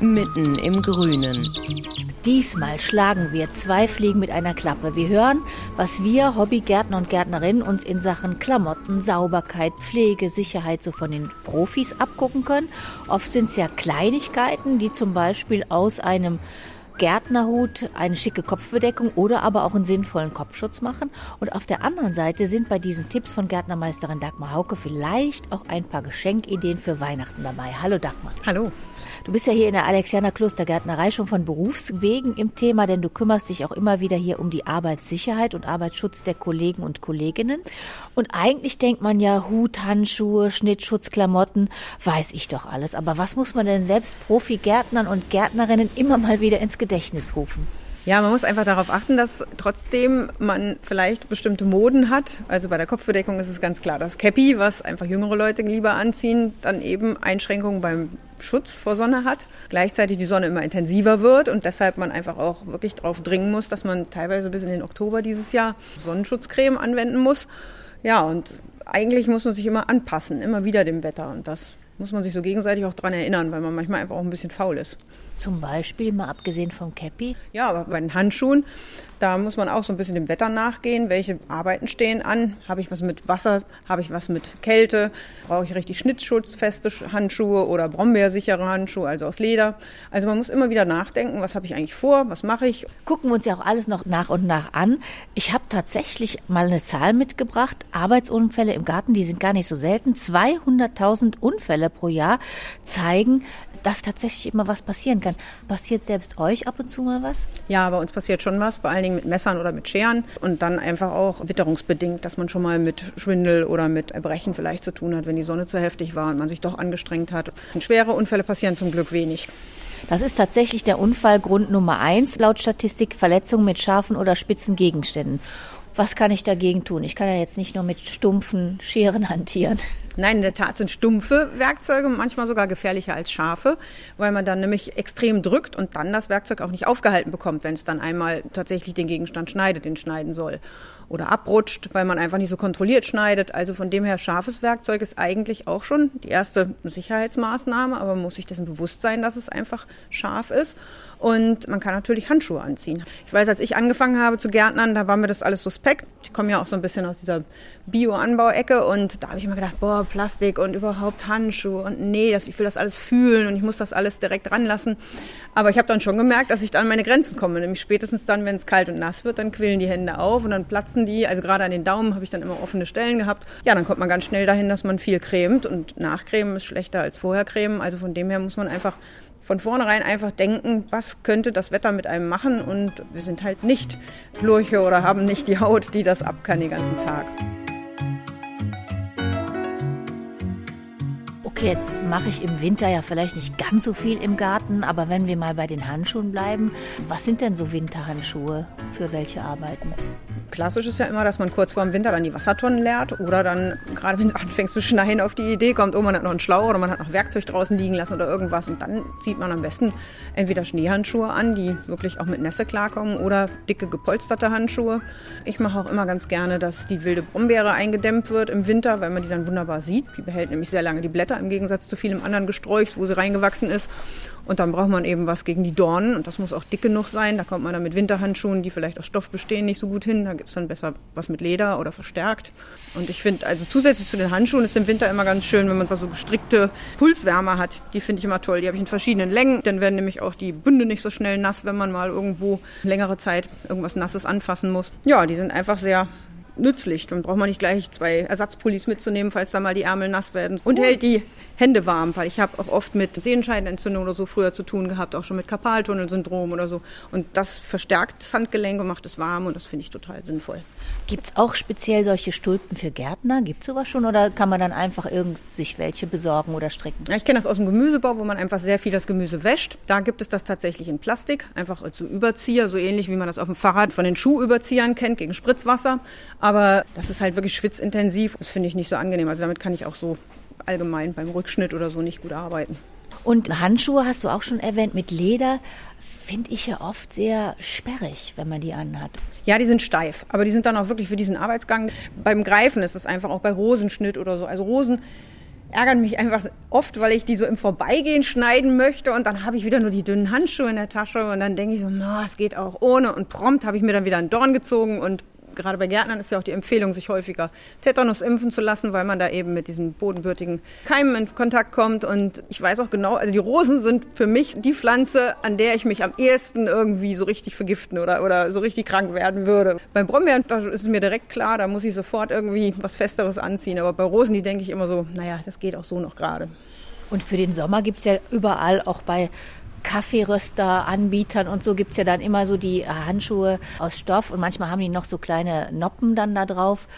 mitten im Grünen. Diesmal schlagen wir zwei Fliegen mit einer Klappe. Wir hören, was wir Hobbygärtner und Gärtnerinnen uns in Sachen Klamotten, Sauberkeit, Pflege, Sicherheit so von den Profis abgucken können. Oft sind es ja Kleinigkeiten, die zum Beispiel aus einem Gärtnerhut, eine schicke Kopfbedeckung oder aber auch einen sinnvollen Kopfschutz machen. Und auf der anderen Seite sind bei diesen Tipps von Gärtnermeisterin Dagmar Hauke vielleicht auch ein paar Geschenkideen für Weihnachten dabei. Hallo Dagmar. Hallo. Du bist ja hier in der Alexianer Klostergärtnerei schon von Berufswegen im Thema, denn du kümmerst dich auch immer wieder hier um die Arbeitssicherheit und Arbeitsschutz der Kollegen und Kolleginnen. Und eigentlich denkt man ja Hut, Handschuhe, Schnittschutz, Klamotten, weiß ich doch alles. Aber was muss man denn selbst Profi-Gärtnern und Gärtnerinnen immer mal wieder ins Gedächtnis rufen? Ja, man muss einfach darauf achten, dass trotzdem man vielleicht bestimmte Moden hat. Also bei der Kopfbedeckung ist es ganz klar das Cappy, was einfach jüngere Leute lieber anziehen, dann eben Einschränkungen beim Schutz vor Sonne hat. Gleichzeitig die Sonne immer intensiver wird und deshalb man einfach auch wirklich darauf dringen muss, dass man teilweise bis in den Oktober dieses Jahr Sonnenschutzcreme anwenden muss. Ja, und eigentlich muss man sich immer anpassen, immer wieder dem Wetter. Und das muss man sich so gegenseitig auch daran erinnern, weil man manchmal einfach auch ein bisschen faul ist. Zum Beispiel, mal abgesehen vom Cappy? Ja, aber bei den Handschuhen, da muss man auch so ein bisschen dem Wetter nachgehen. Welche Arbeiten stehen an? Habe ich was mit Wasser? Habe ich was mit Kälte? Brauche ich richtig schnittschutzfeste Handschuhe oder brombeersichere Handschuhe, also aus Leder? Also man muss immer wieder nachdenken, was habe ich eigentlich vor? Was mache ich? Gucken wir uns ja auch alles noch nach und nach an. Ich habe tatsächlich mal eine Zahl mitgebracht. Arbeitsunfälle im Garten, die sind gar nicht so selten. 200.000 Unfälle pro Jahr zeigen, dass tatsächlich immer was passieren kann. Passiert selbst euch ab und zu mal was? Ja, bei uns passiert schon was, vor allen Dingen mit Messern oder mit Scheren und dann einfach auch witterungsbedingt, dass man schon mal mit Schwindel oder mit Erbrechen vielleicht zu tun hat, wenn die Sonne zu heftig war und man sich doch angestrengt hat. Schwere Unfälle passieren zum Glück wenig. Das ist tatsächlich der Unfallgrund Nummer eins laut Statistik Verletzungen mit scharfen oder spitzen Gegenständen. Was kann ich dagegen tun? Ich kann ja jetzt nicht nur mit stumpfen Scheren hantieren. Nein, in der Tat sind stumpfe Werkzeuge manchmal sogar gefährlicher als scharfe, weil man dann nämlich extrem drückt und dann das Werkzeug auch nicht aufgehalten bekommt, wenn es dann einmal tatsächlich den Gegenstand schneidet, den schneiden soll. Oder abrutscht, weil man einfach nicht so kontrolliert schneidet. Also von dem her, scharfes Werkzeug ist eigentlich auch schon die erste Sicherheitsmaßnahme, aber man muss sich dessen bewusst sein, dass es einfach scharf ist. Und man kann natürlich Handschuhe anziehen. Ich weiß, als ich angefangen habe zu Gärtnern, da war mir das alles suspekt. Ich komme ja auch so ein bisschen aus dieser Bio-Anbauecke und da habe ich immer gedacht, boah, Plastik und überhaupt Handschuhe und nee, das, ich will das alles fühlen und ich muss das alles direkt ranlassen. Aber ich habe dann schon gemerkt, dass ich da an meine Grenzen komme. Nämlich spätestens dann, wenn es kalt und nass wird, dann quillen die Hände auf und dann platzen die. Also gerade an den Daumen habe ich dann immer offene Stellen gehabt. Ja, dann kommt man ganz schnell dahin, dass man viel cremt und nachcremen ist schlechter als vorher cremen. Also von dem her muss man einfach von vornherein einfach denken, was könnte das Wetter mit einem machen und wir sind halt nicht Lurche oder haben nicht die Haut, die das ab kann den ganzen Tag. Okay, jetzt mache ich im Winter ja vielleicht nicht ganz so viel im Garten, aber wenn wir mal bei den Handschuhen bleiben, was sind denn so Winterhandschuhe für welche Arbeiten? Klassisch ist ja immer, dass man kurz vor dem Winter dann die Wassertonnen leert oder dann, gerade wenn es anfängt zu schneien, auf die Idee kommt, oh, man hat noch einen Schlauch oder man hat noch Werkzeug draußen liegen lassen oder irgendwas und dann zieht man am besten entweder Schneehandschuhe an, die wirklich auch mit Nässe klarkommen oder dicke gepolsterte Handschuhe. Ich mache auch immer ganz gerne, dass die wilde Brombeere eingedämmt wird im Winter, weil man die dann wunderbar sieht. Die behält nämlich sehr lange die Blätter im Gegensatz zu vielem anderen Gesträuchs, wo sie reingewachsen ist. Und dann braucht man eben was gegen die Dornen und das muss auch dick genug sein. Da kommt man dann mit Winterhandschuhen, die vielleicht aus Stoff bestehen, nicht so gut hin. Da gibt es dann besser was mit Leder oder verstärkt. Und ich finde, also zusätzlich zu den Handschuhen ist im Winter immer ganz schön, wenn man so gestrickte Pulswärmer hat. Die finde ich immer toll. Die habe ich in verschiedenen Längen. Dann werden nämlich auch die Bünde nicht so schnell nass, wenn man mal irgendwo längere Zeit irgendwas Nasses anfassen muss. Ja, die sind einfach sehr nützlich. Dann braucht man nicht gleich zwei Ersatzpullis mitzunehmen, falls da mal die Ärmel nass werden. Und hält die Hände warm, weil ich habe auch oft mit Sehenscheidenentzündung oder so früher zu tun gehabt, auch schon mit Karpaltunnelsyndrom oder so. Und das verstärkt das Handgelenk und macht es warm und das finde ich total sinnvoll. Gibt es auch speziell solche Stulpen für Gärtner? Gibt es sowas schon oder kann man dann einfach irgend sich welche besorgen oder stricken? Ja, ich kenne das aus dem Gemüsebau, wo man einfach sehr viel das Gemüse wäscht. Da gibt es das tatsächlich in Plastik, einfach als Überzieher, so ähnlich wie man das auf dem Fahrrad von den Schuhüberziehern kennt, gegen Spritzwasser. Aber das ist halt wirklich schwitzintensiv. Das finde ich nicht so angenehm. Also damit kann ich auch so allgemein beim Rückschnitt oder so nicht gut arbeiten. Und Handschuhe hast du auch schon erwähnt mit Leder, finde ich ja oft sehr sperrig, wenn man die anhat. Ja, die sind steif, aber die sind dann auch wirklich für diesen Arbeitsgang. Beim Greifen ist es einfach auch bei Rosenschnitt oder so. Also Rosen ärgern mich einfach oft, weil ich die so im Vorbeigehen schneiden möchte und dann habe ich wieder nur die dünnen Handschuhe in der Tasche und dann denke ich so, na, es geht auch ohne und prompt habe ich mir dann wieder einen Dorn gezogen und gerade bei Gärtnern ist ja auch die Empfehlung, sich häufiger Tetanus impfen zu lassen, weil man da eben mit diesen bodenbürtigen Keimen in Kontakt kommt. Und ich weiß auch genau, also die Rosen sind für mich die Pflanze, an der ich mich am ehesten irgendwie so richtig vergiften oder, oder so richtig krank werden würde. Beim Brombeeren ist es mir direkt klar, da muss ich sofort irgendwie was Festeres anziehen. Aber bei Rosen, die denke ich immer so, naja, das geht auch so noch gerade. Und für den Sommer gibt es ja überall, auch bei Kaffeeröster-Anbietern und so gibt es ja dann immer so die Handschuhe aus Stoff und manchmal haben die noch so kleine Noppen dann da drauf.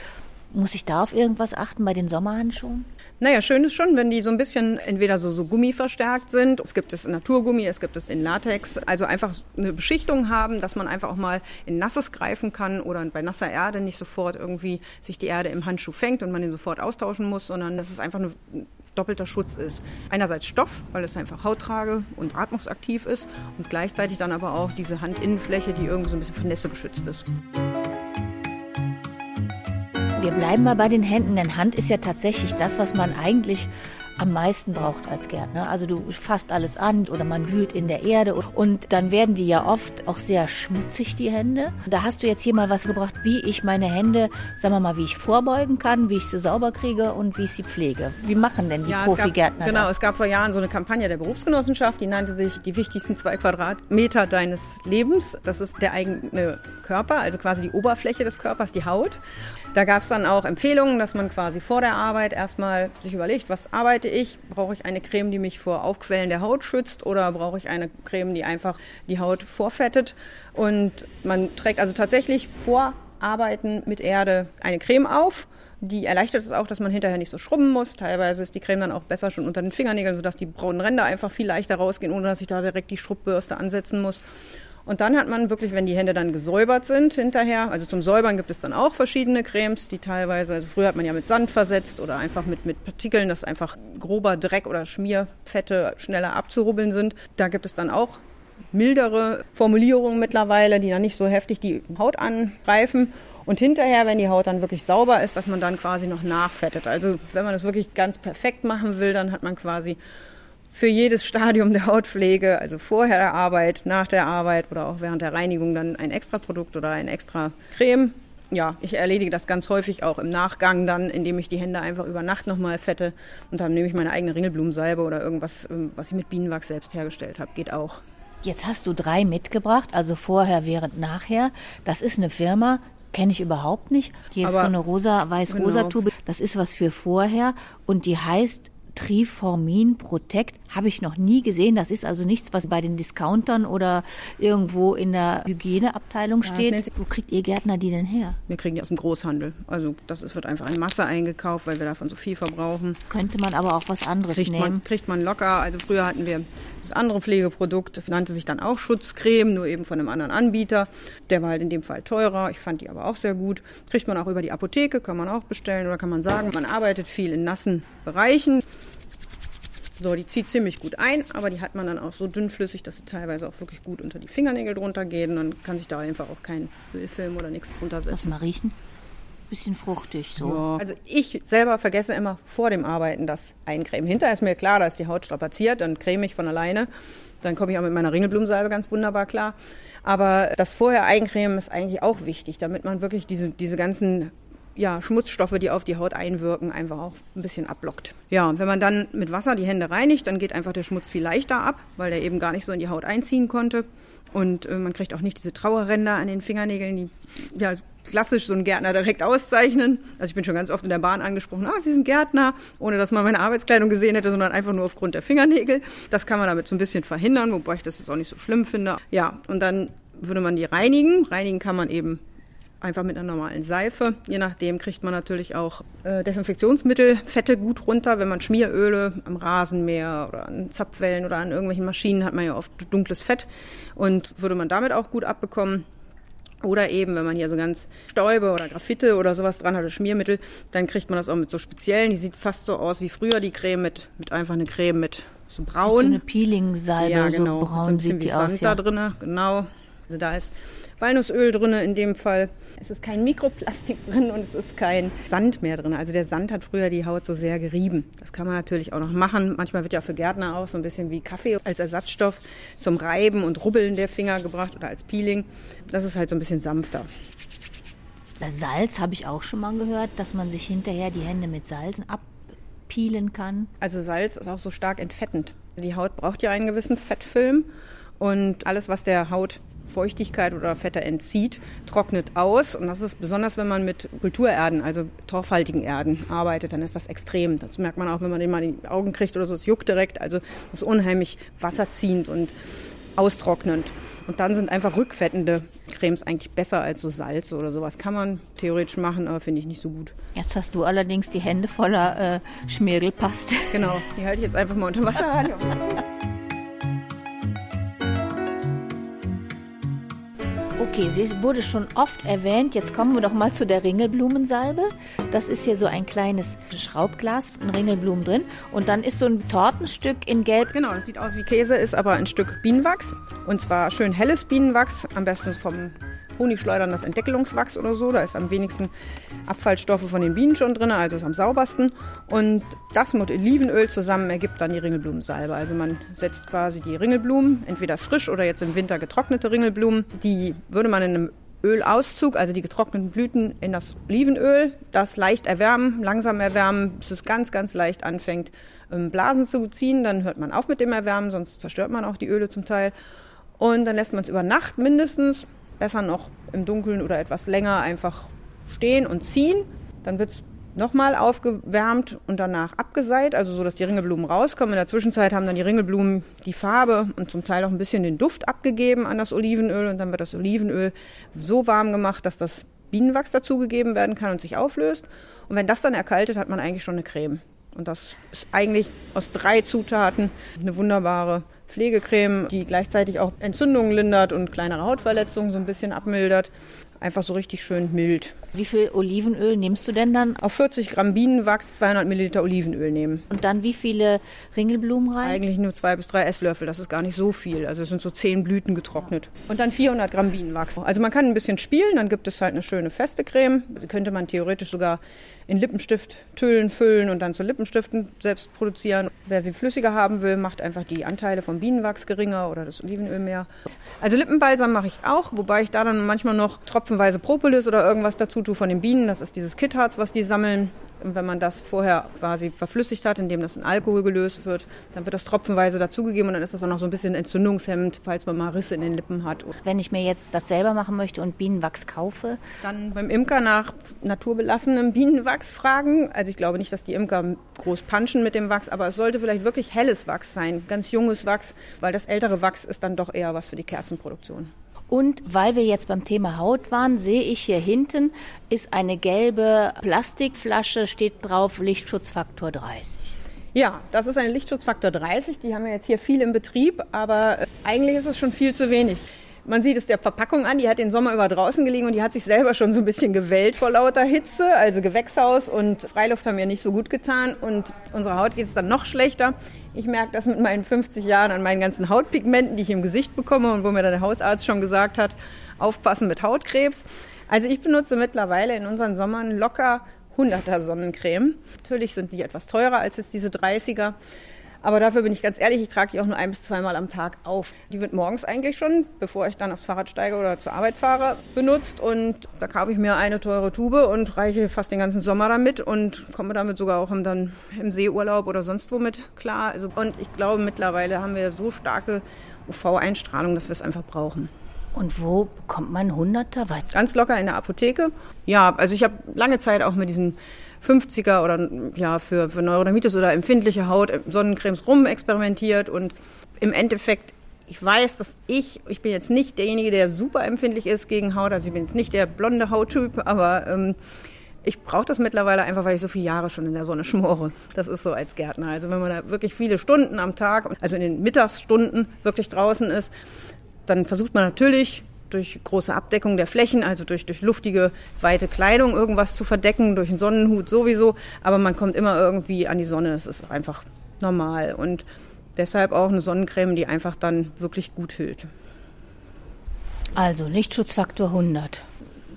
Muss ich da auf irgendwas achten bei den Sommerhandschuhen? Naja, schön ist schon, wenn die so ein bisschen entweder so, so Gummi verstärkt sind. Es gibt es in Naturgummi, es gibt es in Latex. Also einfach eine Beschichtung haben, dass man einfach auch mal in Nasses greifen kann oder bei nasser Erde nicht sofort irgendwie sich die Erde im Handschuh fängt und man den sofort austauschen muss, sondern dass es einfach eine doppelter Schutz ist. Einerseits Stoff, weil es einfach hauttrage und atmungsaktiv ist und gleichzeitig dann aber auch diese Handinnenfläche, die irgendwie so ein bisschen von Nässe geschützt ist. Wir bleiben mal bei den Händen, denn Hand ist ja tatsächlich das, was man eigentlich am meisten braucht als Gärtner. Also du fasst alles an oder man wühlt in der Erde und dann werden die ja oft auch sehr schmutzig, die Hände. Da hast du jetzt hier mal was gebracht, wie ich meine Hände, sagen wir mal, wie ich vorbeugen kann, wie ich sie sauber kriege und wie ich sie pflege. Wie machen denn die ja, Profigärtner Genau, das? es gab vor Jahren so eine Kampagne der Berufsgenossenschaft, die nannte sich die wichtigsten zwei Quadratmeter deines Lebens. Das ist der eigene Körper, also quasi die Oberfläche des Körpers, die Haut. Da gab es dann auch Empfehlungen, dass man quasi vor der Arbeit erstmal sich überlegt, was arbeite arbeite ich? Brauche ich eine Creme, die mich vor Aufquellen der Haut schützt oder brauche ich eine Creme, die einfach die Haut vorfettet? Und man trägt also tatsächlich vor Arbeiten mit Erde eine Creme auf. Die erleichtert es auch, dass man hinterher nicht so schrubben muss. Teilweise ist die Creme dann auch besser schon unter den Fingernägeln, sodass die braunen Ränder einfach viel leichter rausgehen, ohne dass ich da direkt die Schrubbürste ansetzen muss. Und dann hat man wirklich, wenn die Hände dann gesäubert sind hinterher, also zum Säubern gibt es dann auch verschiedene Cremes, die teilweise, also früher hat man ja mit Sand versetzt oder einfach mit, mit Partikeln, dass einfach grober Dreck oder Schmierfette schneller abzurubbeln sind. Da gibt es dann auch mildere Formulierungen mittlerweile, die dann nicht so heftig die Haut angreifen. Und hinterher, wenn die Haut dann wirklich sauber ist, dass man dann quasi noch nachfettet. Also wenn man das wirklich ganz perfekt machen will, dann hat man quasi für jedes Stadium der Hautpflege, also vorher der Arbeit, nach der Arbeit oder auch während der Reinigung dann ein extra Produkt oder ein extra Creme. Ja, ich erledige das ganz häufig auch im Nachgang dann, indem ich die Hände einfach über Nacht nochmal fette und dann nehme ich meine eigene Ringelblumensalbe oder irgendwas, ähm, was ich mit Bienenwachs selbst hergestellt habe. Geht auch. Jetzt hast du drei mitgebracht, also vorher, während, nachher. Das ist eine Firma, kenne ich überhaupt nicht. Hier ist so eine rosa, weiß-rosa genau. Tube. Das ist was für vorher und die heißt Triformin Protect habe ich noch nie gesehen. Das ist also nichts, was bei den Discountern oder irgendwo in der Hygieneabteilung steht. Wo kriegt ihr Gärtner die denn her? Wir kriegen die aus dem Großhandel. Also das ist, wird einfach in Masse eingekauft, weil wir davon so viel verbrauchen. Könnte man aber auch was anderes kriegt nehmen? Man, kriegt man locker. Also früher hatten wir das andere Pflegeprodukt, nannte sich dann auch Schutzcreme, nur eben von einem anderen Anbieter. Der war halt in dem Fall teurer. Ich fand die aber auch sehr gut. Kriegt man auch über die Apotheke, kann man auch bestellen oder kann man sagen, man arbeitet viel in nassen Bereichen. So, die zieht ziemlich gut ein, aber die hat man dann auch so dünnflüssig, dass sie teilweise auch wirklich gut unter die Fingernägel drunter geht. Und dann kann sich da einfach auch kein Ölfilm oder nichts drunter setzen. Lass mal riechen. Bisschen fruchtig so. Ja. Also ich selber vergesse immer vor dem Arbeiten das Eincremen. Hinterher ist mir klar, da ist die Haut strapaziert, dann creme ich von alleine. Dann komme ich auch mit meiner Ringelblumensalbe ganz wunderbar klar. Aber das vorher Eincremen ist eigentlich auch wichtig, damit man wirklich diese, diese ganzen ja, Schmutzstoffe, die auf die Haut einwirken, einfach auch ein bisschen abblockt. Ja, und wenn man dann mit Wasser die Hände reinigt, dann geht einfach der Schmutz viel leichter ab, weil der eben gar nicht so in die Haut einziehen konnte. Und äh, man kriegt auch nicht diese Trauerränder an den Fingernägeln, die ja klassisch so einen Gärtner direkt auszeichnen. Also ich bin schon ganz oft in der Bahn angesprochen, ah, Sie sind Gärtner, ohne dass man meine Arbeitskleidung gesehen hätte, sondern einfach nur aufgrund der Fingernägel. Das kann man damit so ein bisschen verhindern, wobei ich das jetzt auch nicht so schlimm finde. Ja, und dann würde man die reinigen. Reinigen kann man eben einfach mit einer normalen Seife. Je nachdem kriegt man natürlich auch äh, Desinfektionsmittel, Fette gut runter. Wenn man Schmieröle am Rasenmäher oder an Zapfwellen oder an irgendwelchen Maschinen hat man ja oft dunkles Fett und würde man damit auch gut abbekommen. Oder eben, wenn man hier so ganz Stäube oder Graffite oder sowas dran hat, oder Schmiermittel, dann kriegt man das auch mit so speziellen. Die sieht fast so aus wie früher die Creme mit, mit einfach eine Creme mit so braun. So eine Peeling-Salbe, ja, genau. so braun so ein bisschen sieht wie die Sand aus. Ja. da drin, genau. Also da ist Walnussöl drin in dem Fall. Es ist kein Mikroplastik drin und es ist kein Sand mehr drin. Also der Sand hat früher die Haut so sehr gerieben. Das kann man natürlich auch noch machen. Manchmal wird ja für Gärtner auch so ein bisschen wie Kaffee als Ersatzstoff zum Reiben und Rubbeln der Finger gebracht oder als Peeling. Das ist halt so ein bisschen sanfter. Salz habe ich auch schon mal gehört, dass man sich hinterher die Hände mit Salz abpeelen kann. Also Salz ist auch so stark entfettend. Die Haut braucht ja einen gewissen Fettfilm und alles, was der Haut Feuchtigkeit oder Fette entzieht, trocknet aus. Und das ist besonders, wenn man mit Kulturerden, also torfhaltigen Erden arbeitet, dann ist das extrem. Das merkt man auch, wenn man den mal in die Augen kriegt oder so. Es juckt direkt. Also das ist unheimlich wasserziehend und austrocknend. Und dann sind einfach rückfettende Cremes eigentlich besser als so Salz oder sowas. Kann man theoretisch machen, aber finde ich nicht so gut. Jetzt hast du allerdings die Hände voller äh, Schmirgelpaste. Genau, die halte ich jetzt einfach mal unter Wasser an. Okay, sie wurde schon oft erwähnt. Jetzt kommen wir doch mal zu der Ringelblumensalbe. Das ist hier so ein kleines Schraubglas, ein Ringelblumen drin. Und dann ist so ein Tortenstück in Gelb. Genau, das sieht aus wie Käse, ist aber ein Stück Bienenwachs. Und zwar schön helles Bienenwachs, am besten vom Honigschleudern das Entdeckelungswachs oder so. Da ist am wenigsten Abfallstoffe von den Bienen schon drin, also ist am saubersten. Und das mit Olivenöl zusammen ergibt dann die Ringelblumensalbe. Also man setzt quasi die Ringelblumen, entweder frisch oder jetzt im Winter getrocknete Ringelblumen, die würde man in einem Ölauszug, also die getrockneten Blüten, in das Olivenöl, das leicht erwärmen, langsam erwärmen, bis es ganz, ganz leicht anfängt, ähm, Blasen zu ziehen. Dann hört man auf mit dem Erwärmen, sonst zerstört man auch die Öle zum Teil. Und dann lässt man es über Nacht mindestens, besser noch im Dunkeln oder etwas länger einfach stehen und ziehen. Dann wird es nochmal aufgewärmt und danach abgeseit, also so, dass die Ringelblumen rauskommen. In der Zwischenzeit haben dann die Ringelblumen die Farbe und zum Teil auch ein bisschen den Duft abgegeben an das Olivenöl und dann wird das Olivenöl so warm gemacht, dass das Bienenwachs dazugegeben werden kann und sich auflöst. Und wenn das dann erkaltet, hat man eigentlich schon eine Creme. Und das ist eigentlich aus drei Zutaten eine wunderbare Pflegecreme, die gleichzeitig auch Entzündungen lindert und kleinere Hautverletzungen so ein bisschen abmildert. Einfach so richtig schön mild. Wie viel Olivenöl nimmst du denn dann? Auf 40 Gramm Bienenwachs 200 Milliliter Olivenöl nehmen. Und dann wie viele Ringelblumen rein? Eigentlich nur zwei bis drei Esslöffel, das ist gar nicht so viel. Also es sind so zehn Blüten getrocknet. Und dann 400 Gramm Bienenwachs. Also man kann ein bisschen spielen, dann gibt es halt eine schöne feste Creme. Die könnte man theoretisch sogar in Lippenstift Tüllen füllen und dann zu Lippenstiften selbst produzieren. Wer sie flüssiger haben will, macht einfach die Anteile vom Bienenwachs geringer oder das Olivenöl mehr. Also Lippenbalsam mache ich auch, wobei ich da dann manchmal noch tropfenweise Propolis oder irgendwas dazu tue von den Bienen. Das ist dieses Kitharz, was die sammeln. Und wenn man das vorher quasi verflüssigt hat, indem das in Alkohol gelöst wird, dann wird das tropfenweise dazugegeben und dann ist das auch noch so ein bisschen entzündungshemmend, falls man mal Risse in den Lippen hat. Wenn ich mir jetzt das selber machen möchte und Bienenwachs kaufe, Dann beim Imker nach naturbelassenem Bienenwachs fragen. Also ich glaube nicht, dass die Imker groß punchen mit dem Wachs, aber es sollte vielleicht wirklich helles Wachs sein, ganz junges Wachs, weil das ältere Wachs ist dann doch eher was für die Kerzenproduktion. Und weil wir jetzt beim Thema Haut waren, sehe ich hier hinten ist eine gelbe Plastikflasche, steht drauf Lichtschutzfaktor 30. Ja, das ist eine Lichtschutzfaktor 30. Die haben wir jetzt hier viel im Betrieb, aber äh, eigentlich ist es schon viel zu wenig. Man sieht es der Verpackung an, die hat den Sommer über draußen gelegen und die hat sich selber schon so ein bisschen gewellt vor lauter Hitze. Also Gewächshaus und Freiluft haben mir nicht so gut getan und unserer Haut geht es dann noch schlechter. Ich merke das mit meinen 50 Jahren an meinen ganzen Hautpigmenten, die ich im Gesicht bekomme und wo mir dann der Hausarzt schon gesagt hat, aufpassen mit Hautkrebs. Also ich benutze mittlerweile in unseren Sommern locker 100er Sonnencreme. Natürlich sind die etwas teurer als jetzt diese 30er. Aber dafür bin ich ganz ehrlich, ich trage die auch nur ein bis zweimal am Tag auf. Die wird morgens eigentlich schon, bevor ich dann aufs Fahrrad steige oder zur Arbeit fahre, benutzt. Und da kaufe ich mir eine teure Tube und reiche fast den ganzen Sommer damit und komme damit sogar auch im, dann im Seeurlaub oder sonst womit klar. Also, und ich glaube, mittlerweile haben wir so starke UV-Einstrahlung, dass wir es einfach brauchen. Und wo bekommt man Hunderter? Ganz locker in der Apotheke. Ja, also ich habe lange Zeit auch mit diesen 50er oder ja für, für Neurodermitis oder empfindliche Haut äh, Sonnencremes rum experimentiert und im Endeffekt ich weiß, dass ich, ich bin jetzt nicht derjenige, der super empfindlich ist gegen Haut, also ich bin jetzt nicht der blonde Hauttyp, aber ähm, ich brauche das mittlerweile einfach, weil ich so viele Jahre schon in der Sonne schmore. Das ist so als Gärtner. Also wenn man da wirklich viele Stunden am Tag, also in den Mittagsstunden wirklich draußen ist, dann versucht man natürlich durch große Abdeckung der Flächen, also durch, durch luftige, weite Kleidung irgendwas zu verdecken, durch einen Sonnenhut sowieso, aber man kommt immer irgendwie an die Sonne, das ist einfach normal und deshalb auch eine Sonnencreme, die einfach dann wirklich gut hüllt. Also Lichtschutzfaktor 100.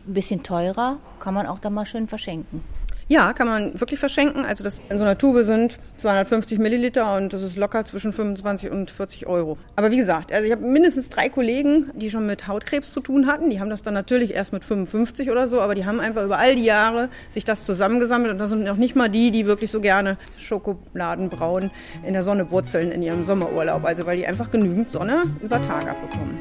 Ein bisschen teurer, kann man auch da mal schön verschenken. Ja, kann man wirklich verschenken. Also das in so einer Tube sind 250 Milliliter und das ist locker zwischen 25 und 40 Euro. Aber wie gesagt, also ich habe mindestens drei Kollegen, die schon mit Hautkrebs zu tun hatten. Die haben das dann natürlich erst mit 55 oder so, aber die haben einfach über all die Jahre sich das zusammengesammelt und das sind auch nicht mal die, die wirklich so gerne Schokoladenbraun in der Sonne brutzeln in ihrem Sommerurlaub. Also weil die einfach genügend Sonne über Tag abbekommen.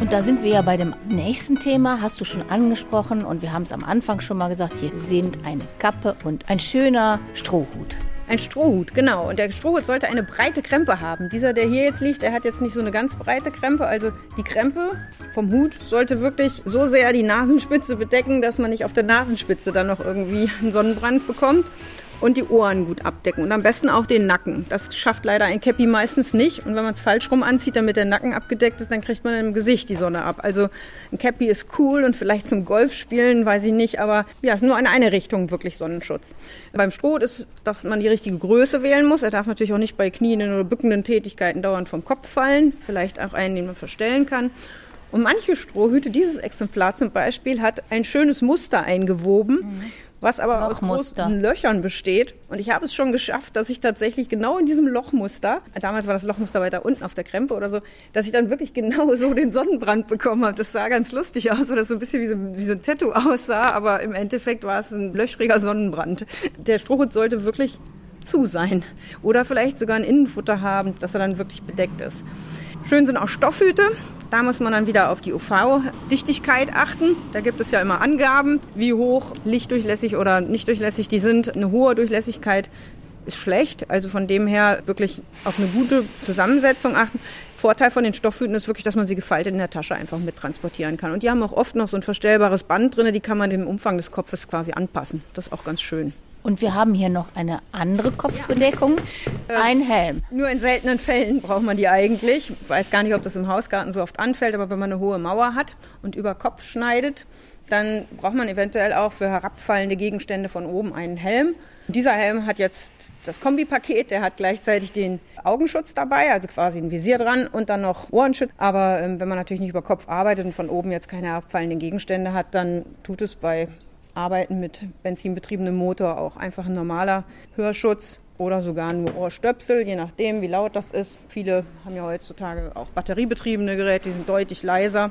Und da sind wir ja bei dem nächsten Thema, hast du schon angesprochen und wir haben es am Anfang schon mal gesagt, hier sind eine Kappe und ein schöner Strohhut. Ein Strohhut, genau. Und der Strohhut sollte eine breite Krempe haben. Dieser, der hier jetzt liegt, der hat jetzt nicht so eine ganz breite Krempe. Also die Krempe vom Hut sollte wirklich so sehr die Nasenspitze bedecken, dass man nicht auf der Nasenspitze dann noch irgendwie einen Sonnenbrand bekommt und die Ohren gut abdecken und am besten auch den Nacken. Das schafft leider ein Cappy meistens nicht und wenn man es falsch rum anzieht, damit der Nacken abgedeckt ist, dann kriegt man im Gesicht die Sonne ab. Also ein Cappy ist cool und vielleicht zum Golfspielen, weiß ich nicht, aber ja, es ist nur in eine Richtung wirklich Sonnenschutz. Beim Stroh ist, dass man die richtige Größe wählen muss. Er darf natürlich auch nicht bei knienden oder bückenden Tätigkeiten dauernd vom Kopf fallen, vielleicht auch einen, den man verstellen kann. Und manche Strohhüte, dieses Exemplar zum Beispiel, hat ein schönes Muster eingewoben. Mhm was aber aus großen Löchern besteht. Und ich habe es schon geschafft, dass ich tatsächlich genau in diesem Lochmuster, damals war das Lochmuster weiter unten auf der Krempe oder so, dass ich dann wirklich genau so den Sonnenbrand bekommen habe. Das sah ganz lustig aus, weil das so ein bisschen wie so, wie so ein Tattoo aussah, aber im Endeffekt war es ein löchriger Sonnenbrand. Der Strohhut sollte wirklich zu sein oder vielleicht sogar ein Innenfutter haben, dass er dann wirklich bedeckt ist. Schön sind auch Stoffhüte. Da muss man dann wieder auf die UV-Dichtigkeit achten. Da gibt es ja immer Angaben, wie hoch lichtdurchlässig oder nicht durchlässig die sind. Eine hohe Durchlässigkeit ist schlecht. Also von dem her wirklich auf eine gute Zusammensetzung achten. Vorteil von den Stoffhüten ist wirklich, dass man sie gefaltet in der Tasche einfach mit transportieren kann. Und die haben auch oft noch so ein verstellbares Band drin, die kann man dem Umfang des Kopfes quasi anpassen. Das ist auch ganz schön. Und wir haben hier noch eine andere Kopfbedeckung, ja. ein Helm. Nur in seltenen Fällen braucht man die eigentlich. Ich weiß gar nicht, ob das im Hausgarten so oft anfällt, aber wenn man eine hohe Mauer hat und über Kopf schneidet, dann braucht man eventuell auch für herabfallende Gegenstände von oben einen Helm. Und dieser Helm hat jetzt das Kombipaket, der hat gleichzeitig den Augenschutz dabei, also quasi ein Visier dran und dann noch Ohrenschutz. Aber ähm, wenn man natürlich nicht über Kopf arbeitet und von oben jetzt keine herabfallenden Gegenstände hat, dann tut es bei Arbeiten mit benzinbetriebenem Motor auch einfach ein normaler Hörschutz oder sogar nur Ohrstöpsel, je nachdem, wie laut das ist. Viele haben ja heutzutage auch batteriebetriebene Geräte, die sind deutlich leiser.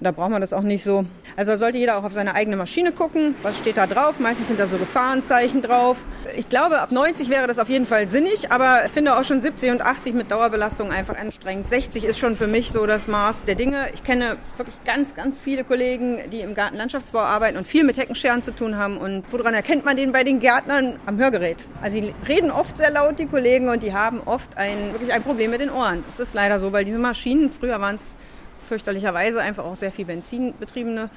Und da braucht man das auch nicht so. Also sollte jeder auch auf seine eigene Maschine gucken. Was steht da drauf? Meistens sind da so Gefahrenzeichen drauf. Ich glaube, ab 90 wäre das auf jeden Fall sinnig, aber ich finde auch schon 70 und 80 mit Dauerbelastung einfach anstrengend. 60 ist schon für mich so das Maß der Dinge. Ich kenne wirklich ganz, ganz viele Kollegen, die im Gartenlandschaftsbau arbeiten und viel mit Heckenscheren zu tun haben. Und woran erkennt man den bei den Gärtnern? Am Hörgerät. Also sie reden oft sehr laut, die Kollegen, und die haben oft ein, wirklich ein Problem mit den Ohren. Das ist leider so, weil diese Maschinen, früher waren es fürchterlicherweise einfach auch sehr viel benzinbetriebene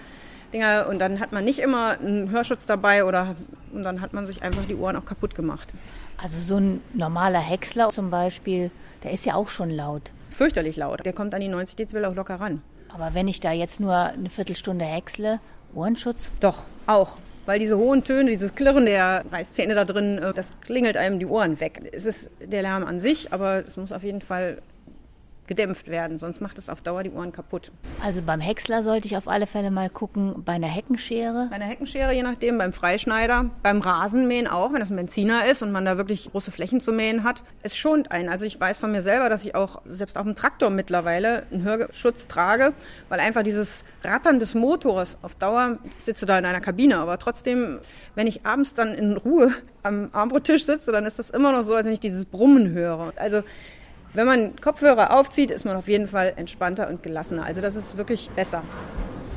Dinger und dann hat man nicht immer einen Hörschutz dabei oder und dann hat man sich einfach die Ohren auch kaputt gemacht. Also so ein normaler Häcksler zum Beispiel, der ist ja auch schon laut. Fürchterlich laut. Der kommt an die 90 Dezibel auch locker ran. Aber wenn ich da jetzt nur eine Viertelstunde häcksle, Ohrenschutz? Doch, auch. Weil diese hohen Töne, dieses Klirren der Reißzähne da drin, äh, das klingelt einem die Ohren weg. Es ist der Lärm an sich, aber es muss auf jeden Fall gedämpft werden, sonst macht es auf Dauer die Ohren kaputt. Also beim Häcksler sollte ich auf alle Fälle mal gucken, bei einer Heckenschere. Bei einer Heckenschere, je nachdem, beim Freischneider, beim Rasenmähen auch, wenn das ein Benziner ist und man da wirklich große Flächen zu mähen hat. Es schont einen. Also ich weiß von mir selber, dass ich auch selbst auf dem Traktor mittlerweile einen Hörschutz trage, weil einfach dieses Rattern des Motors auf Dauer, ich sitze da in einer Kabine, aber trotzdem, wenn ich abends dann in Ruhe am Armbrottisch sitze, dann ist das immer noch so, als wenn ich dieses Brummen höre. Also wenn man Kopfhörer aufzieht, ist man auf jeden Fall entspannter und gelassener. Also das ist wirklich besser.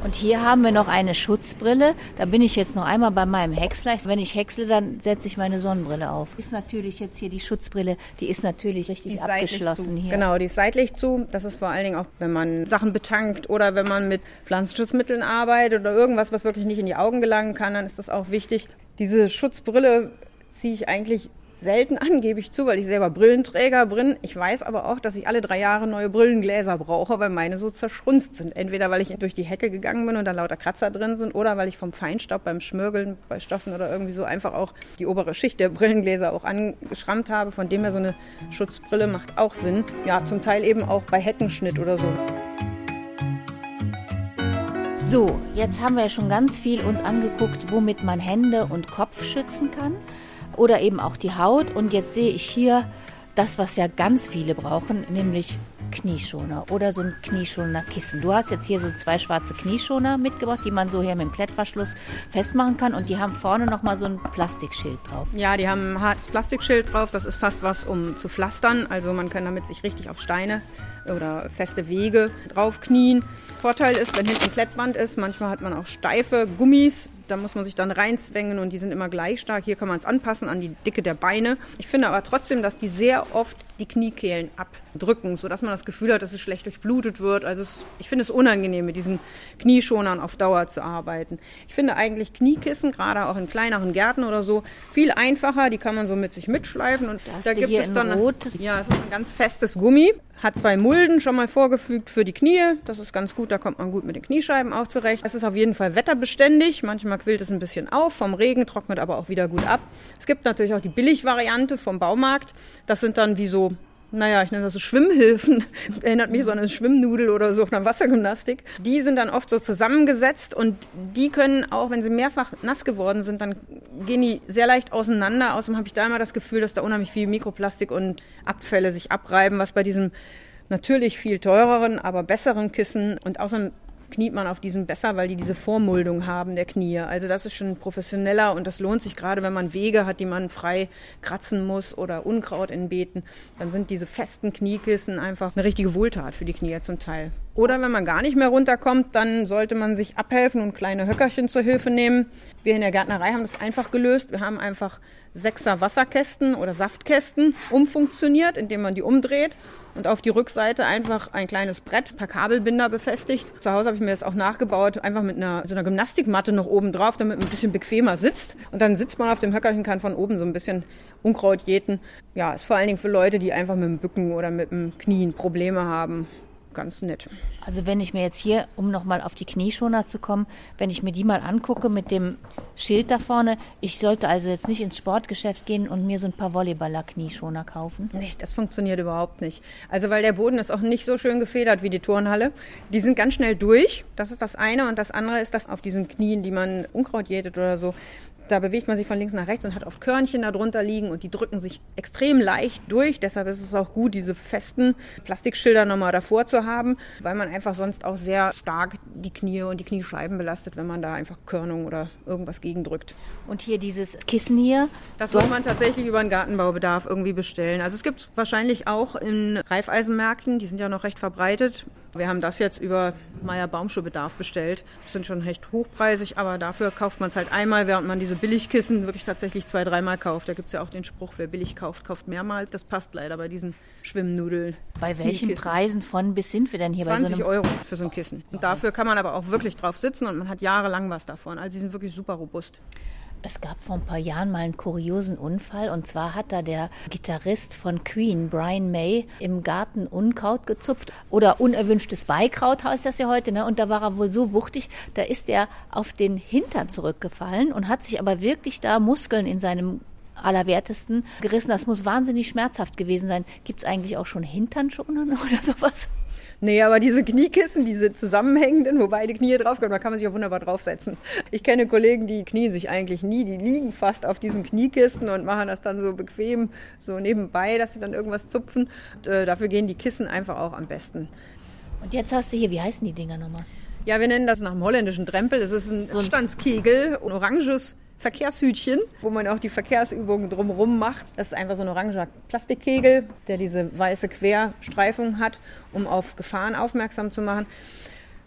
Und hier haben wir noch eine Schutzbrille. Da bin ich jetzt noch einmal bei meinem Häcksler. Wenn ich häcksle, dann setze ich meine Sonnenbrille auf. Ist natürlich jetzt hier die Schutzbrille, die ist natürlich richtig Die ist abgeschlossen hier. Genau, die ist seitlich zu. Das ist vor allen Dingen auch, wenn man Sachen betankt oder wenn man mit Pflanzenschutzmitteln arbeitet oder irgendwas, was wirklich nicht in die Augen gelangen kann, dann ist das auch wichtig. Diese Schutzbrille ziehe ich eigentlich selten an, gebe ich zu, weil ich selber Brillenträger bin. Ich weiß aber auch, dass ich alle drei Jahre neue Brillengläser brauche, weil meine so zerschrunzt sind. Entweder weil ich durch die Hecke gegangen bin und da lauter Kratzer drin sind oder weil ich vom Feinstaub beim Schmirgeln bei Stoffen oder irgendwie so einfach auch die obere Schicht der Brillengläser auch angeschrammt habe. Von dem her so eine Schutzbrille macht auch Sinn. Ja, zum Teil eben auch bei Heckenschnitt oder so. So, jetzt haben wir ja schon ganz viel uns angeguckt, womit man Hände und Kopf schützen kann oder eben auch die Haut. Und jetzt sehe ich hier das, was ja ganz viele brauchen, nämlich Knieschoner oder so ein Knieschoner-Kissen. Du hast jetzt hier so zwei schwarze Knieschoner mitgebracht, die man so hier mit dem Klettverschluss festmachen kann und die haben vorne nochmal so ein Plastikschild drauf. Ja, die haben ein hartes Plastikschild drauf. Das ist fast was, um zu pflastern. Also man kann damit sich richtig auf Steine oder feste Wege draufknien. Vorteil ist, wenn hinten Klettband ist, manchmal hat man auch steife Gummis. Da muss man sich dann reinzwängen und die sind immer gleich stark. Hier kann man es anpassen an die Dicke der Beine. Ich finde aber trotzdem, dass die sehr oft die Kniekehlen abdrücken, sodass man das Gefühl hat, dass es schlecht durchblutet wird. Also es, ich finde es unangenehm, mit diesen Knieschonern auf Dauer zu arbeiten. Ich finde eigentlich Kniekissen, gerade auch in kleineren Gärten oder so, viel einfacher. Die kann man so mit sich mitschleifen. Und da du gibt es dann Rot. ja, es ist ein ganz festes Gummi, hat zwei Mulden schon mal vorgefügt für die Knie. Das ist ganz gut, da kommt man gut mit den Kniescheiben auch zurecht. Es ist auf jeden Fall wetterbeständig. Manchmal quillt es ein bisschen auf vom Regen, trocknet aber auch wieder gut ab. Es gibt natürlich auch die Billigvariante vom Baumarkt. Das sind dann wie so naja, ich nenne das so Schwimmhilfen. Erinnert mich so an eine Schwimmnudel oder so auf einer Wassergymnastik. Die sind dann oft so zusammengesetzt und die können auch, wenn sie mehrfach nass geworden sind, dann gehen die sehr leicht auseinander. Außerdem habe ich da immer das Gefühl, dass da unheimlich viel Mikroplastik und Abfälle sich abreiben, was bei diesem natürlich viel teureren, aber besseren Kissen und außerdem kniet man auf diesen besser, weil die diese Vormuldung haben der Knie. Also das ist schon professioneller und das lohnt sich gerade, wenn man Wege hat, die man frei kratzen muss oder Unkraut in Beeten. Dann sind diese festen Kniekissen einfach eine richtige Wohltat für die Knie zum Teil. Oder wenn man gar nicht mehr runterkommt, dann sollte man sich abhelfen und kleine Höckerchen zur Hilfe nehmen. Wir in der Gärtnerei haben das einfach gelöst. Wir haben einfach sechser Wasserkästen oder Saftkästen umfunktioniert, indem man die umdreht und auf die Rückseite einfach ein kleines Brett per Kabelbinder befestigt. Zu Hause habe ich mir das auch nachgebaut, einfach mit einer, so einer Gymnastikmatte noch oben drauf, damit man ein bisschen bequemer sitzt. Und dann sitzt man auf dem Höckerchen, kann von oben so ein bisschen Unkraut jäten. Ja, ist vor allen Dingen für Leute, die einfach mit dem Bücken oder mit dem Knien Probleme haben, ganz nett. Also wenn ich mir jetzt hier, um nochmal auf die Knieschoner zu kommen, wenn ich mir die mal angucke mit dem Schild da vorne, ich sollte also jetzt nicht ins Sportgeschäft gehen und mir so ein paar Volleyballer-Knieschoner kaufen. Nee, das funktioniert überhaupt nicht. Also weil der Boden ist auch nicht so schön gefedert wie die Turnhalle. Die sind ganz schnell durch. Das ist das eine. Und das andere ist, dass auf diesen Knien, die man Unkraut jätet oder so, da bewegt man sich von links nach rechts und hat oft Körnchen da drunter liegen und die drücken sich extrem leicht durch. Deshalb ist es auch gut, diese festen Plastikschilder nochmal davor zu haben, weil man einfach sonst auch sehr stark die Knie und die Kniescheiben belastet, wenn man da einfach Körnung oder irgendwas gegendrückt. Und hier dieses Kissen hier. Das muss man tatsächlich über den Gartenbaubedarf irgendwie bestellen. Also es gibt es wahrscheinlich auch in Reifeisenmärkten, die sind ja noch recht verbreitet. Wir haben das jetzt über Meier Baumschuhbedarf bestellt. Das sind schon recht hochpreisig, aber dafür kauft man es halt einmal, während man diese Billigkissen wirklich tatsächlich zwei, dreimal kauft. Da gibt es ja auch den Spruch, wer billig kauft, kauft mehrmals. Das passt leider bei diesen Schwimmnudeln. Bei welchen. Preisen von bis sind wir denn hier bei so 20? Euro für so ein Kissen. Und dafür kann man aber auch wirklich drauf sitzen und man hat jahrelang was davon. Also die sind wirklich super robust. Es gab vor ein paar Jahren mal einen kuriosen Unfall und zwar hat da der Gitarrist von Queen, Brian May, im Garten Unkraut gezupft oder unerwünschtes Beikraut heißt das ja heute, ne? Und da war er wohl so wuchtig, da ist er auf den Hintern zurückgefallen und hat sich aber wirklich da Muskeln in seinem Allerwertesten gerissen. Das muss wahnsinnig schmerzhaft gewesen sein. Gibt es eigentlich auch schon Hinternschonen oder sowas? Nee, aber diese Kniekissen, diese zusammenhängenden, wo beide Knie drauf kommen, da kann man sich auch wunderbar draufsetzen. Ich kenne Kollegen, die knien sich eigentlich nie, die liegen fast auf diesen Kniekisten und machen das dann so bequem, so nebenbei, dass sie dann irgendwas zupfen. Und, äh, dafür gehen die Kissen einfach auch am besten. Und jetzt hast du hier, wie heißen die Dinger nochmal? Ja, wir nennen das nach dem holländischen Drempel. Das ist ein Standskegel, ein oranges Verkehrshütchen, wo man auch die Verkehrsübungen drumherum macht. Das ist einfach so ein oranger Plastikkegel, der diese weiße Querstreifung hat, um auf Gefahren aufmerksam zu machen.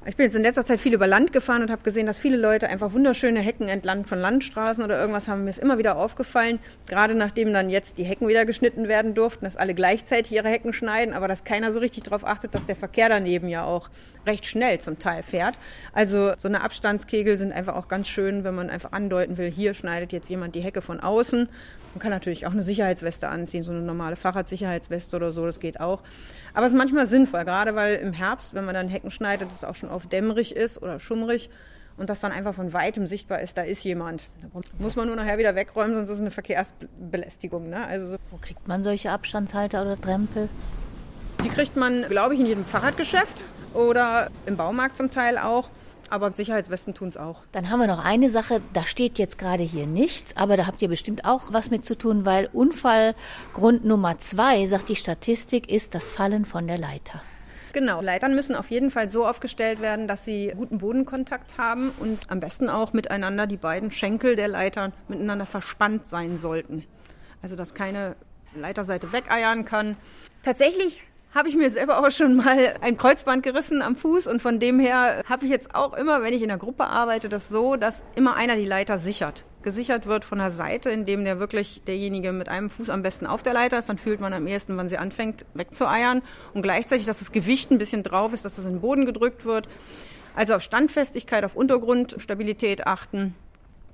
Ich bin jetzt in letzter Zeit viel über Land gefahren und habe gesehen, dass viele Leute einfach wunderschöne Hecken entlang von Landstraßen oder irgendwas haben. Mir ist immer wieder aufgefallen, gerade nachdem dann jetzt die Hecken wieder geschnitten werden durften, dass alle gleichzeitig ihre Hecken schneiden, aber dass keiner so richtig darauf achtet, dass der Verkehr daneben ja auch recht schnell zum Teil fährt. Also so eine Abstandskegel sind einfach auch ganz schön, wenn man einfach andeuten will, hier schneidet jetzt jemand die Hecke von außen man kann natürlich auch eine Sicherheitsweste anziehen, so eine normale Fahrradsicherheitsweste oder so, das geht auch. Aber es ist manchmal sinnvoll, gerade weil im Herbst, wenn man dann Hecken schneidet, es auch schon oft dämmerig ist oder schummrig und das dann einfach von weitem sichtbar ist, da ist jemand. Da muss man nur nachher wieder wegräumen, sonst ist es eine Verkehrsbelästigung. Ne? Also Wo kriegt man solche Abstandshalter oder Drempel? Die kriegt man, glaube ich, in jedem Fahrradgeschäft oder im Baumarkt zum Teil auch. Aber Sicherheitswesten tun es auch. Dann haben wir noch eine Sache, da steht jetzt gerade hier nichts, aber da habt ihr bestimmt auch was mit zu tun, weil Unfallgrund Nummer zwei, sagt die Statistik, ist das Fallen von der Leiter. Genau, Leitern müssen auf jeden Fall so aufgestellt werden, dass sie guten Bodenkontakt haben und am besten auch miteinander die beiden Schenkel der Leitern miteinander verspannt sein sollten. Also dass keine Leiterseite wegeiern kann. Tatsächlich habe ich mir selber auch schon mal ein Kreuzband gerissen am Fuß und von dem her habe ich jetzt auch immer, wenn ich in der Gruppe arbeite, das so, dass immer einer die Leiter sichert. Gesichert wird von der Seite, indem der wirklich derjenige mit einem Fuß am besten auf der Leiter ist, dann fühlt man am ehesten, wann sie anfängt wegzueiern und gleichzeitig, dass das Gewicht ein bisschen drauf ist, dass das in den Boden gedrückt wird. Also auf Standfestigkeit, auf Untergrundstabilität achten.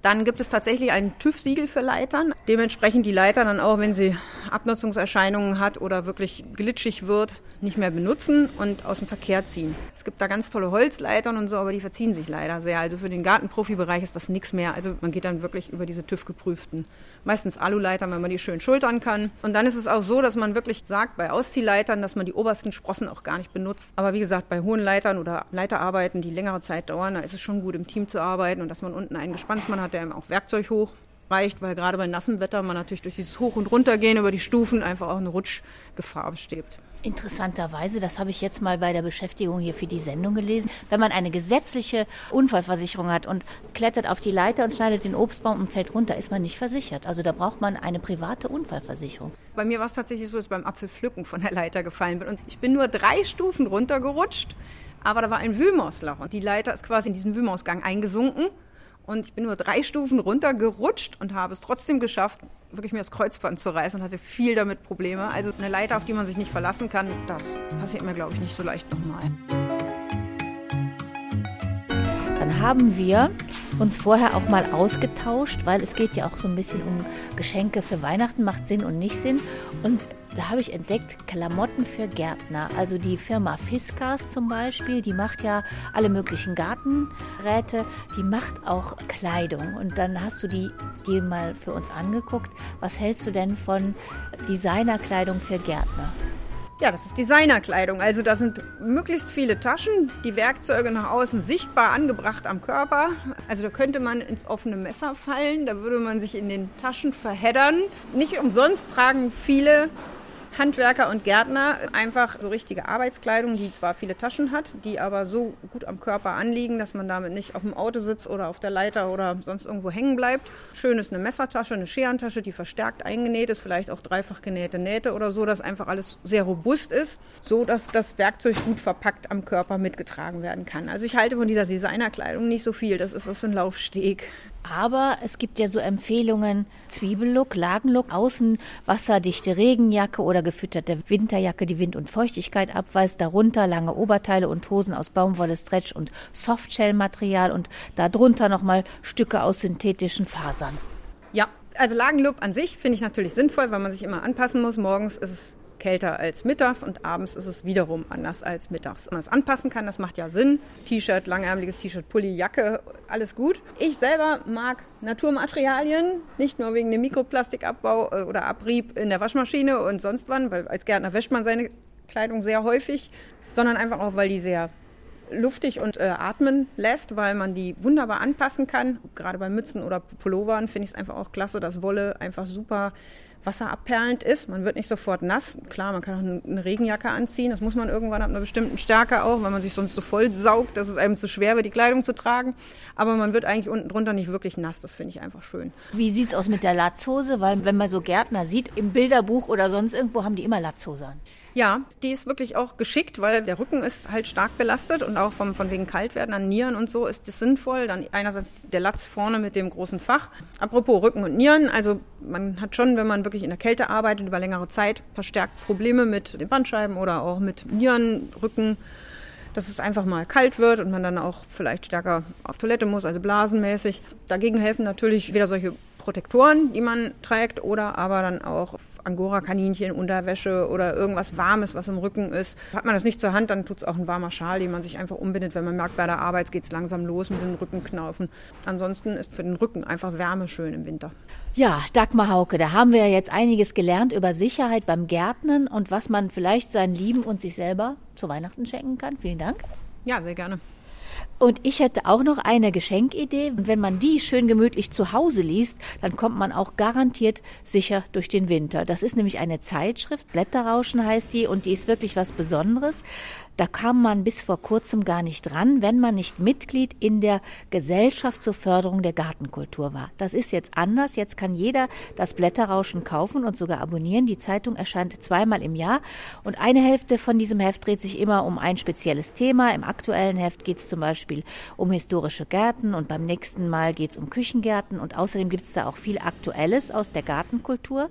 Dann gibt es tatsächlich ein TÜV-Siegel für Leitern. Dementsprechend die Leiter dann auch, wenn sie Abnutzungserscheinungen hat oder wirklich glitschig wird, nicht mehr benutzen und aus dem Verkehr ziehen. Es gibt da ganz tolle Holzleitern und so, aber die verziehen sich leider sehr. Also für den Gartenprofibereich ist das nichts mehr. Also man geht dann wirklich über diese TÜV-geprüften. Meistens Aluleitern, wenn man die schön schultern kann. Und dann ist es auch so, dass man wirklich sagt, bei Ausziehleitern, dass man die obersten Sprossen auch gar nicht benutzt. Aber wie gesagt, bei hohen Leitern oder Leiterarbeiten, die längere Zeit dauern, da ist es schon gut, im Team zu arbeiten und dass man unten einen Gespannsmann hat, der ihm auch Werkzeug hoch reicht, weil gerade bei nassem Wetter man natürlich durch dieses Hoch- und Runtergehen über die Stufen einfach auch eine Rutschgefahr besteht. Interessanterweise, das habe ich jetzt mal bei der Beschäftigung hier für die Sendung gelesen, wenn man eine gesetzliche Unfallversicherung hat und klettert auf die Leiter und schneidet den Obstbaum und fällt runter, ist man nicht versichert. Also da braucht man eine private Unfallversicherung. Bei mir war es tatsächlich so, dass ich beim Apfelpflücken von der Leiter gefallen bin und ich bin nur drei Stufen runtergerutscht, aber da war ein Wühlmausloch und die Leiter ist quasi in diesen Wühlmausgang eingesunken und ich bin nur drei Stufen runtergerutscht und habe es trotzdem geschafft, wirklich mir das Kreuzband zu reißen und hatte viel damit Probleme. Also eine Leiter, auf die man sich nicht verlassen kann, das passiert mir, glaube ich, nicht so leicht nochmal. Dann haben wir uns vorher auch mal ausgetauscht, weil es geht ja auch so ein bisschen um Geschenke für Weihnachten, macht Sinn und nicht Sinn. Und da habe ich entdeckt Klamotten für Gärtner. Also die Firma Fiskas zum Beispiel, die macht ja alle möglichen Gartenräte, die macht auch Kleidung. Und dann hast du die, die mal für uns angeguckt. Was hältst du denn von Designerkleidung für Gärtner? Ja, das ist Designerkleidung. Also da sind möglichst viele Taschen, die Werkzeuge nach außen sichtbar angebracht am Körper. Also da könnte man ins offene Messer fallen, da würde man sich in den Taschen verheddern. Nicht umsonst tragen viele Handwerker und Gärtner einfach so richtige Arbeitskleidung, die zwar viele Taschen hat, die aber so gut am Körper anliegen, dass man damit nicht auf dem Auto sitzt oder auf der Leiter oder sonst irgendwo hängen bleibt. Schön ist eine Messertasche, eine Scherentasche, die verstärkt eingenäht ist, vielleicht auch dreifach genähte Nähte oder so, dass einfach alles sehr robust ist, so dass das Werkzeug gut verpackt am Körper mitgetragen werden kann. Also ich halte von dieser Designerkleidung nicht so viel. Das ist was für ein Laufsteg. Aber es gibt ja so Empfehlungen, Zwiebellook, Lagenlook, außen wasserdichte Regenjacke oder gefütterte Winterjacke, die Wind und Feuchtigkeit abweist, darunter lange Oberteile und Hosen aus Baumwolle, Stretch und Softshell-Material und darunter nochmal Stücke aus synthetischen Fasern. Ja, also Lagenlook an sich finde ich natürlich sinnvoll, weil man sich immer anpassen muss. Morgens ist es kälter als mittags und abends ist es wiederum anders als mittags. Man es anpassen kann, das macht ja Sinn. T-Shirt, langärmeliges T-Shirt, Pulli, Jacke, alles gut. Ich selber mag Naturmaterialien, nicht nur wegen dem Mikroplastikabbau äh, oder Abrieb in der Waschmaschine und sonst wann, weil als Gärtner wäscht man seine Kleidung sehr häufig, sondern einfach auch, weil die sehr luftig und äh, atmen lässt, weil man die wunderbar anpassen kann. Gerade bei Mützen oder Pullovern finde ich es einfach auch klasse, dass Wolle einfach super wasserabperlend ist. Man wird nicht sofort nass. Klar, man kann auch eine Regenjacke anziehen. Das muss man irgendwann ab einer bestimmten Stärke auch, weil man sich sonst so voll saugt, dass es einem zu schwer wird, die Kleidung zu tragen. Aber man wird eigentlich unten drunter nicht wirklich nass. Das finde ich einfach schön. Wie sieht es aus mit der Latzhose? Weil wenn man so Gärtner sieht, im Bilderbuch oder sonst irgendwo haben die immer Latzhose an. Ja, die ist wirklich auch geschickt, weil der Rücken ist halt stark belastet und auch vom, von wegen Kaltwerden an Nieren und so ist es sinnvoll. Dann einerseits der Latz vorne mit dem großen Fach. Apropos Rücken und Nieren, also man hat schon, wenn man wirklich in der Kälte arbeitet über längere Zeit, verstärkt Probleme mit den Bandscheiben oder auch mit Nieren, Rücken dass es einfach mal kalt wird und man dann auch vielleicht stärker auf Toilette muss, also blasenmäßig. Dagegen helfen natürlich wieder solche Protektoren, die man trägt oder aber dann auch Angora-Kaninchen, Unterwäsche oder irgendwas Warmes, was im Rücken ist. Hat man das nicht zur Hand, dann tut es auch ein warmer Schal, den man sich einfach umbindet, wenn man merkt, bei der Arbeit geht es langsam los mit den Rückenknaufen. Ansonsten ist für den Rücken einfach Wärme schön im Winter. Ja, Dagmar Hauke, da haben wir ja jetzt einiges gelernt über Sicherheit beim Gärtnern und was man vielleicht seinen Lieben und sich selber zu Weihnachten schenken kann. Vielen Dank. Ja, sehr gerne. Und ich hätte auch noch eine Geschenkidee. Und wenn man die schön gemütlich zu Hause liest, dann kommt man auch garantiert sicher durch den Winter. Das ist nämlich eine Zeitschrift, Blätterrauschen heißt die, und die ist wirklich was Besonderes. Da kam man bis vor kurzem gar nicht dran, wenn man nicht Mitglied in der Gesellschaft zur Förderung der Gartenkultur war. Das ist jetzt anders. Jetzt kann jeder das Blätterrauschen kaufen und sogar abonnieren. Die Zeitung erscheint zweimal im Jahr und eine Hälfte von diesem Heft dreht sich immer um ein spezielles Thema. Im aktuellen Heft geht es zum Beispiel um historische Gärten und beim nächsten Mal geht es um Küchengärten und außerdem gibt es da auch viel Aktuelles aus der Gartenkultur.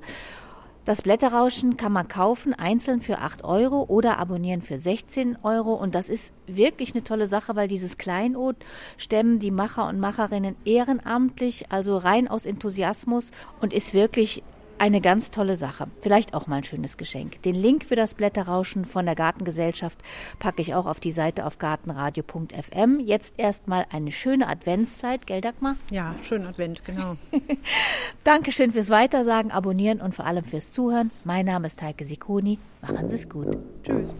Das Blätterrauschen kann man kaufen, einzeln für 8 Euro oder abonnieren für 16 Euro. Und das ist wirklich eine tolle Sache, weil dieses Kleinod stemmen die Macher und Macherinnen ehrenamtlich, also rein aus Enthusiasmus und ist wirklich eine ganz tolle Sache. Vielleicht auch mal ein schönes Geschenk. Den Link für das Blätterrauschen von der Gartengesellschaft packe ich auch auf die Seite auf gartenradio.fm. Jetzt erstmal eine schöne Adventszeit, gell Dagmar? Ja, schönen Advent, genau. Dankeschön fürs Weitersagen, Abonnieren und vor allem fürs Zuhören. Mein Name ist Heike Sikoni. Machen Sie es gut. Tschüss.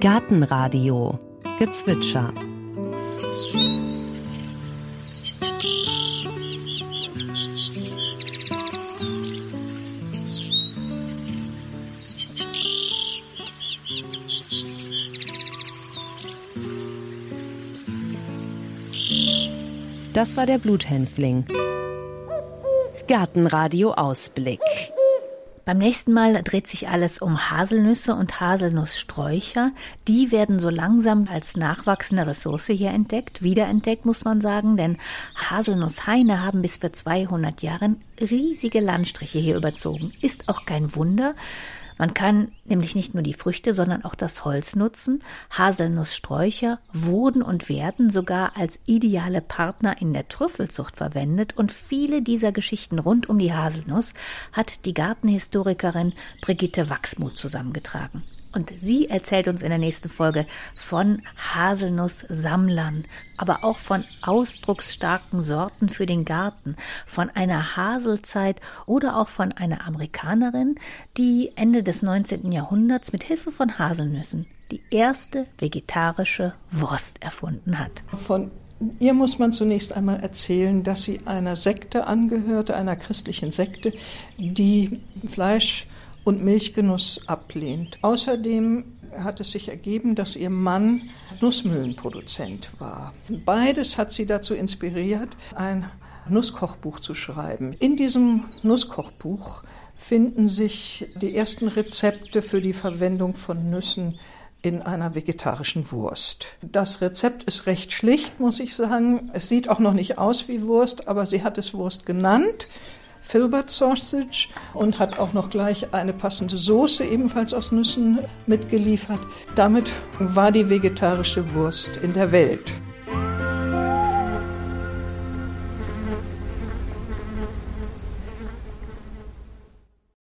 Gartenradio Gezwitscher Das war der Bluthänfling. Gartenradio Ausblick. Beim nächsten Mal dreht sich alles um Haselnüsse und Haselnusssträucher. Die werden so langsam als nachwachsende Ressource hier entdeckt, wiederentdeckt muss man sagen, denn Haselnusshaine haben bis vor 200 Jahren riesige Landstriche hier überzogen. Ist auch kein Wunder, man kann nämlich nicht nur die Früchte, sondern auch das Holz nutzen. Haselnusssträucher wurden und werden sogar als ideale Partner in der Trüffelzucht verwendet und viele dieser Geschichten rund um die Haselnuss hat die Gartenhistorikerin Brigitte Wachsmuth zusammengetragen. Und sie erzählt uns in der nächsten Folge von Haselnusssammlern, aber auch von ausdrucksstarken Sorten für den Garten, von einer Haselzeit oder auch von einer Amerikanerin, die Ende des 19. Jahrhunderts mit Hilfe von Haselnüssen die erste vegetarische Wurst erfunden hat. Von Ihr muss man zunächst einmal erzählen, dass sie einer Sekte angehörte, einer christlichen Sekte, die Fleisch und Milchgenuss ablehnt. Außerdem hat es sich ergeben, dass ihr Mann Nussmühlenproduzent war. Beides hat sie dazu inspiriert, ein Nusskochbuch zu schreiben. In diesem Nusskochbuch finden sich die ersten Rezepte für die Verwendung von Nüssen in einer vegetarischen Wurst. Das Rezept ist recht schlicht, muss ich sagen. Es sieht auch noch nicht aus wie Wurst, aber sie hat es Wurst genannt. Filbert Sausage und hat auch noch gleich eine passende Soße ebenfalls aus Nüssen mitgeliefert. Damit war die vegetarische Wurst in der Welt.